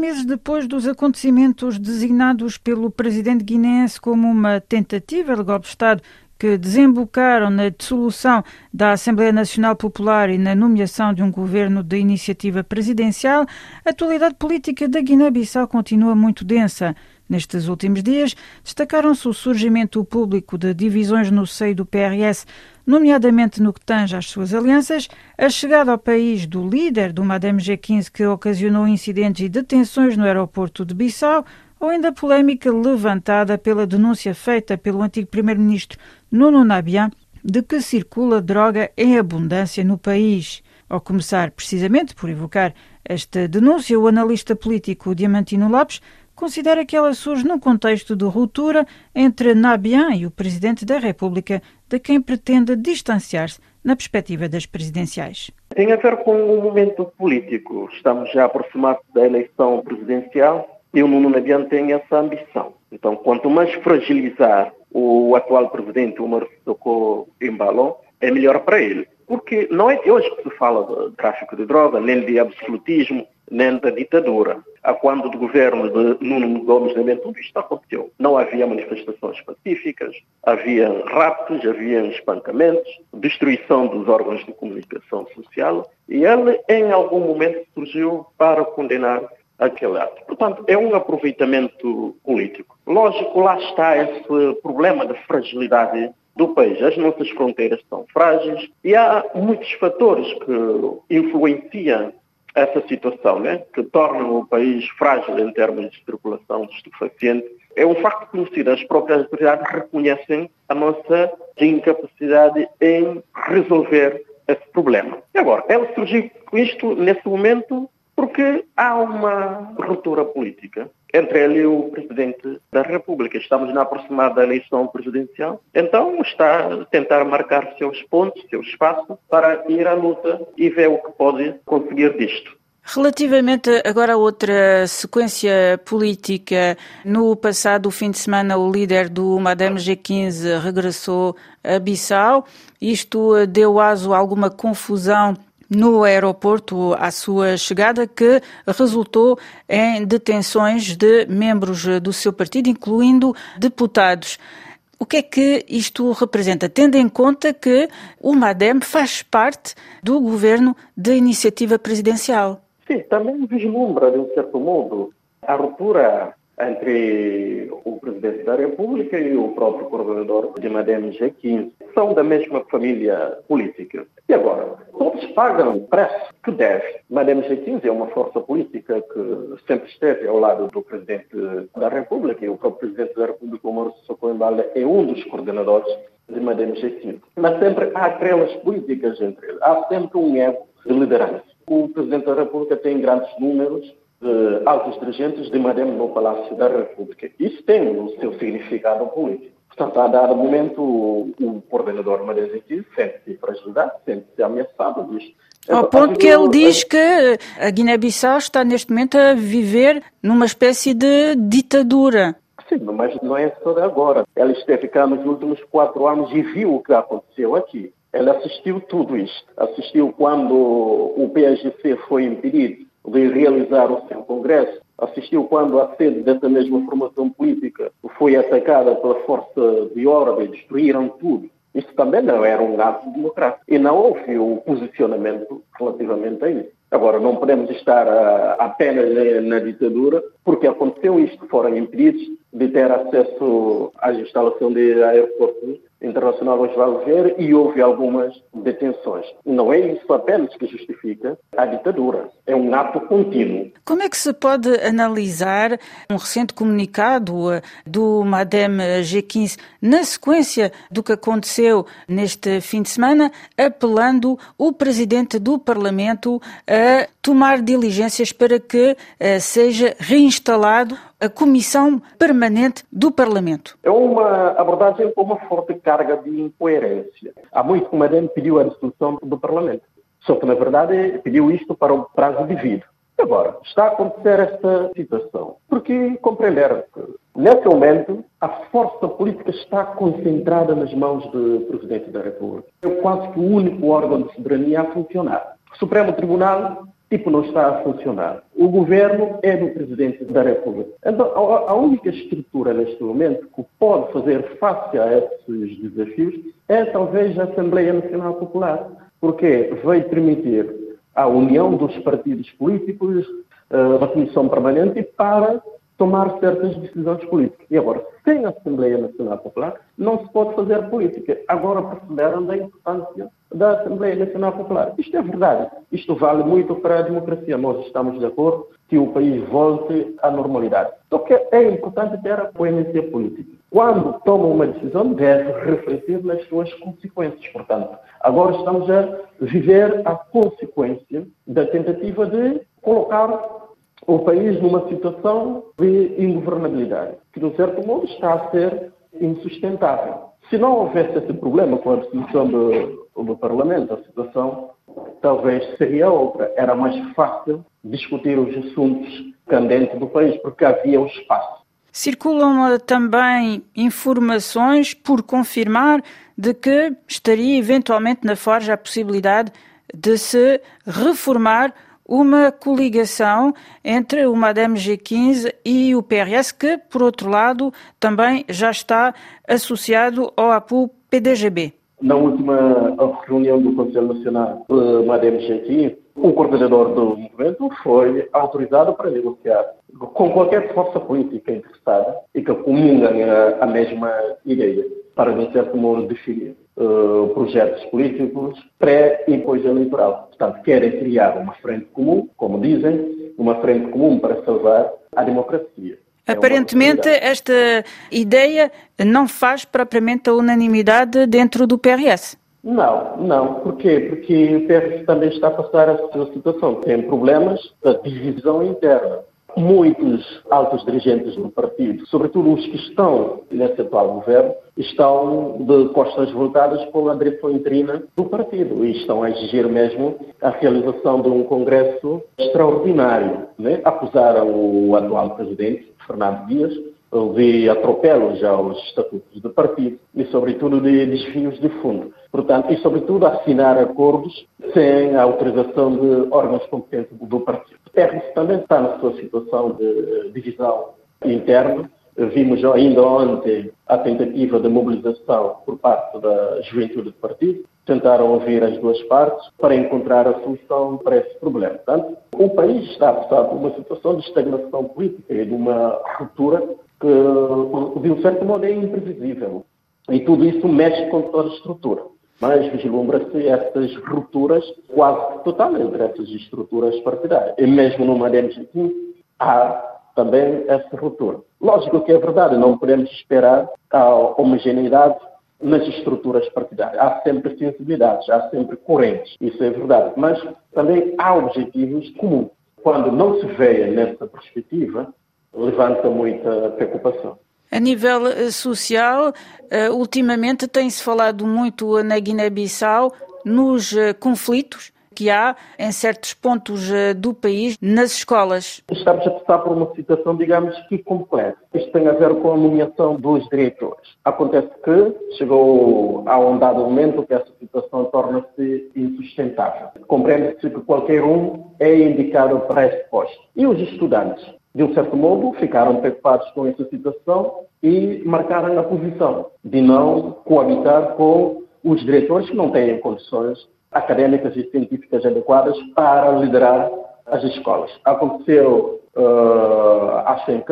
meses depois dos acontecimentos designados pelo presidente guineense como uma tentativa de golpe de Estado que desembocaram na dissolução da Assembleia Nacional Popular e na nomeação de um governo de iniciativa presidencial, a atualidade política da Guiné-Bissau continua muito densa. Nestes últimos dias, destacaram-se o surgimento público de divisões no seio do PRS, nomeadamente no que tange às suas alianças, a chegada ao país do líder do Madame G15 que ocasionou incidentes e detenções no aeroporto de Bissau, ou ainda a polémica levantada pela denúncia feita pelo antigo primeiro-ministro Nuno Nabian de que circula droga em abundância no país. Ao começar precisamente por evocar esta denúncia, o analista político Diamantino Lopes considera que ela surge num contexto de ruptura entre Nabian e o Presidente da República, de quem pretende distanciar-se na perspectiva das presidenciais. Tem a ver com o momento político. Estamos já aproximados da eleição presidencial e o Nuno Nabian tem essa ambição. Então, quanto mais fragilizar o atual presidente, Omar Sissoko Embalon, é melhor para ele. Porque não é de hoje que se fala de tráfico de droga, nem de absolutismo, nem da ditadura. A quando do governo de Nuno Gomes de Bento, isto aconteceu. Não havia manifestações pacíficas, havia raptos, havia espancamentos, destruição dos órgãos de comunicação social, e ele, em algum momento, surgiu para condenar aquele ato. Portanto, é um aproveitamento político. Lógico, lá está esse problema da fragilidade do país. As nossas fronteiras são frágeis e há muitos fatores que influenciam essa situação, né? que tornam o país frágil em termos de circulação de estupefaciente. É um facto conhecido. As próprias autoridades reconhecem a nossa incapacidade em resolver esse problema. E agora, ela surgiu com isto nesse momento porque há uma ruptura política entre ele e o Presidente da República. Estamos na aproximada eleição presidencial, então está a tentar marcar seus pontos, seu espaço, para ir à luta e ver o que pode conseguir disto. Relativamente agora a outra sequência política, no passado fim de semana o líder do Madame G15 regressou a Bissau. Isto deu aso a alguma confusão no aeroporto à sua chegada, que resultou em detenções de membros do seu partido, incluindo deputados. O que é que isto representa, tendo em conta que o MADEM faz parte do governo da iniciativa presidencial? Sim, também vislumbra, de um certo modo, a ruptura entre o Presidente da República e o próprio coordenador de Madem G15. São da mesma família política. E agora, todos pagam o preço que deve. Madem G15 é uma força política que sempre esteve ao lado do Presidente da República e o próprio Presidente da República, o Maurício Socoembala, é um dos coordenadores de Madem G15. Mas sempre há aquelas políticas entre eles. Há sempre um ego de liderança. O Presidente da República tem grandes números, de altos dirigentes de Madem no Palácio da República. Isso tem o seu significado político. Portanto, a dado momento, o, o coordenador Madeziki sente-se fragilidade, sente-se ameaçado disto. Ao ponto que ele diz que a Guiné-Bissau está neste momento a viver numa espécie de ditadura. Sim, mas não é só de agora. Ela esteve cá nos últimos quatro anos e viu o que aconteceu aqui. Ela assistiu tudo isto. Assistiu quando o PSGC foi impedido de realizar o seu congresso, assistiu quando a sede dessa mesma formação política foi atacada pela força de ordem, destruíram tudo. Isso também não era um ato democrático. E não houve um posicionamento relativamente a isso. Agora, não podemos estar uh, apenas na ditadura, porque aconteceu isto, foram impedidos de ter acesso à instalação de aeroportos Internacional Osvaldo Vieira e houve algumas detenções. Não é isso apenas que justifica a ditadura, é um ato contínuo. Como é que se pode analisar um recente comunicado eh, do MADEM G15 na sequência do que aconteceu neste fim de semana, apelando o presidente do Parlamento a tomar diligências para que uh, seja reinstalado a Comissão Permanente do Parlamento? É uma abordagem com uma forte carga de incoerência. Há muito que o Madem pediu a dissolução do Parlamento. Só que, na verdade, pediu isto para o prazo devido. Agora, está a acontecer esta situação. Porque compreenderam que, nesse momento, a força política está concentrada nas mãos do Presidente da República. É quase que o único órgão de soberania a funcionar. O Supremo Tribunal tipo não está a funcionar. O governo é do Presidente da República. Então, a única estrutura neste momento que pode fazer face a esses desafios é talvez a Assembleia Nacional Popular, porque vai permitir a união dos partidos políticos, a Comissão Permanente para tomar certas decisões políticas. E agora, sem a Assembleia Nacional Popular, não se pode fazer política. Agora perceberam da importância da Assembleia Nacional Popular. Isto é verdade. Isto vale muito para a democracia. Nós estamos de acordo que o país volte à normalidade. Só que é importante ter a coerência política. Quando toma uma decisão, deve refletir nas suas consequências. Portanto, agora estamos a viver a consequência da tentativa de colocar o país numa situação de ingovernabilidade, que, de certo modo, está a ser insustentável. Se não houvesse esse problema com a dissolução do, do Parlamento, a situação talvez seria outra. Era mais fácil discutir os assuntos candentes do país, porque havia o espaço. Circulam também informações por confirmar de que estaria eventualmente na forja a possibilidade de se reformar uma coligação entre o MADEM G15 e o PRS, que, por outro lado, também já está associado ao APU-PDGB. Na última reunião do Conselho Nacional do MADEM G15, o coordenador do movimento foi autorizado para negociar com qualquer força política interessada e que comunga a mesma ideia, para, de certo modo, definir uh, projetos políticos pré e pós-eleitoral. Portanto, querem criar uma frente comum, como dizem, uma frente comum para salvar a democracia. É Aparentemente, esta ideia não faz propriamente a unanimidade dentro do PRS. Não, não. Porquê? Porque o PRS também está a passar a sua situação. Tem problemas de divisão interna muitos altos dirigentes do partido, sobretudo os que estão nesse atual governo, estão de costas voltadas pela direção interina do partido e estão a exigir mesmo a realização de um congresso extraordinário. Né? Acusaram o atual presidente, Fernando Dias, de atropelos aos estatutos do partido e, sobretudo, de desvios de fundo. Portanto, e, sobretudo, assinar acordos sem a autorização de órgãos competentes do partido. PRS também está na sua situação de divisão interna. Vimos ainda ontem a tentativa de mobilização por parte da juventude do partido. Tentaram ouvir as duas partes para encontrar a solução para esse problema. Portanto, o país está a passar por uma situação de estagnação política e de uma ruptura que, de um certo modo, é imprevisível. E tudo isso mexe com toda a estrutura. Mas vislumbra-se essas rupturas quase totais entre essas estruturas partidárias. E mesmo no MDM há também essa ruptura. Lógico que é verdade, não podemos esperar a homogeneidade nas estruturas partidárias. Há sempre sensibilidades, há sempre correntes, isso é verdade. Mas também há objetivos comuns. Quando não se vê nessa perspectiva, levanta muita preocupação. A nível eh, social, eh, ultimamente tem-se falado muito na Guiné-Bissau nos eh, conflitos que há em certos pontos do país nas escolas. Estamos a passar por uma situação, digamos que complexa. Isto tem a ver com a nomeação dos diretores. Acontece que chegou a um dado momento que essa situação torna-se insustentável. Compreende-se que qualquer um é indicado para esse posto. E os estudantes? De um certo modo, ficaram preocupados com essa situação e marcaram a posição de não coabitar com os diretores que não têm condições acadêmicas e científicas adequadas para liderar as escolas. Aconteceu, uh, acho, em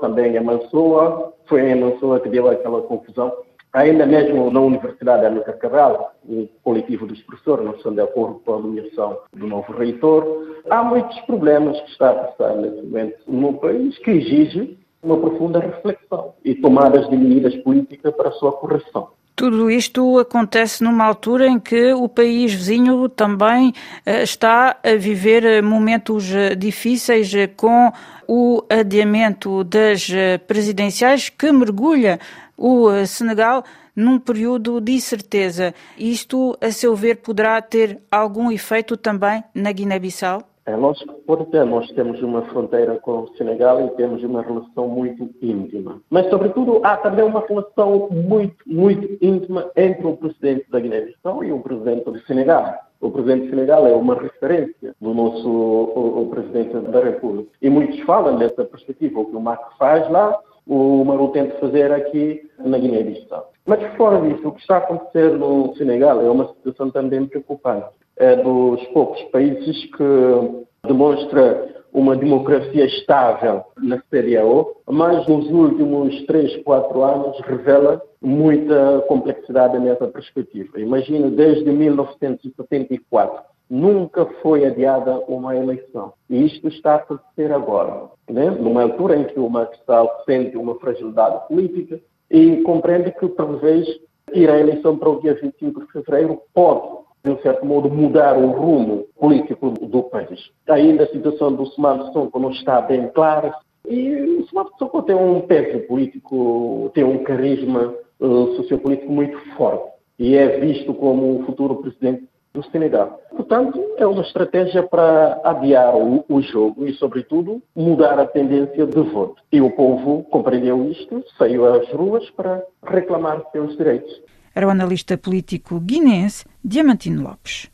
também em Mansoa, foi em Mansoa que deu aquela confusão Ainda mesmo na Universidade Amílcar Cabral, o coletivo dos professores não estão de acordo com a nomeação do novo reitor. Há muitos problemas que está a passar nesse momento no país que exigem uma profunda reflexão e tomadas de medidas políticas para a sua correção. Tudo isto acontece numa altura em que o país vizinho também eh, está a viver eh, momentos eh, difíceis com o adiamento das presidenciais que mergulha o Senegal num período de incerteza. Isto, a seu ver, poderá ter algum efeito também na Guiné-Bissau? É lógico que pode ter. Nós temos uma fronteira com o Senegal e temos uma relação muito íntima. Mas, sobretudo, há também uma relação muito, muito íntima entre o presidente da Guiné-Bissau e o presidente do Senegal. o presidente do Senegal é uma referência do nosso o, o presidente da República. E muitos falam dessa perspectiva, o que o Macri faz lá, o Maru tenta fazer aqui na Guiné-Bissau. Mas fora disso, o que está a acontecer no Senegal é uma situação também preocupante. É dos poucos países que demonstra uma democracia estável na CDAO, mas nos últimos 3, 4 anos revela muita complexidade nessa perspectiva. Imagina, desde 1974, nunca foi adiada uma eleição. E isto está a acontecer agora, né? numa altura em que o Marquesal sente uma fragilidade política e compreende que, talvez, ir à eleição para o dia 25 de fevereiro pode de um certo modo, mudar o rumo político do país. Ainda a situação do Sumar Sonko não está bem clara e o Sumar Sonko tem um peso político, tem um carisma uh, sociopolítico muito forte e é visto como o futuro presidente do Senegal. Portanto, é uma estratégia para adiar o, o, jogo e, sobretudo, mudar a tendência de voto. E o povo compreendeu isto, saiu às ruas para reclamar seus direitos era o analista político guinense Diamantino Lopes.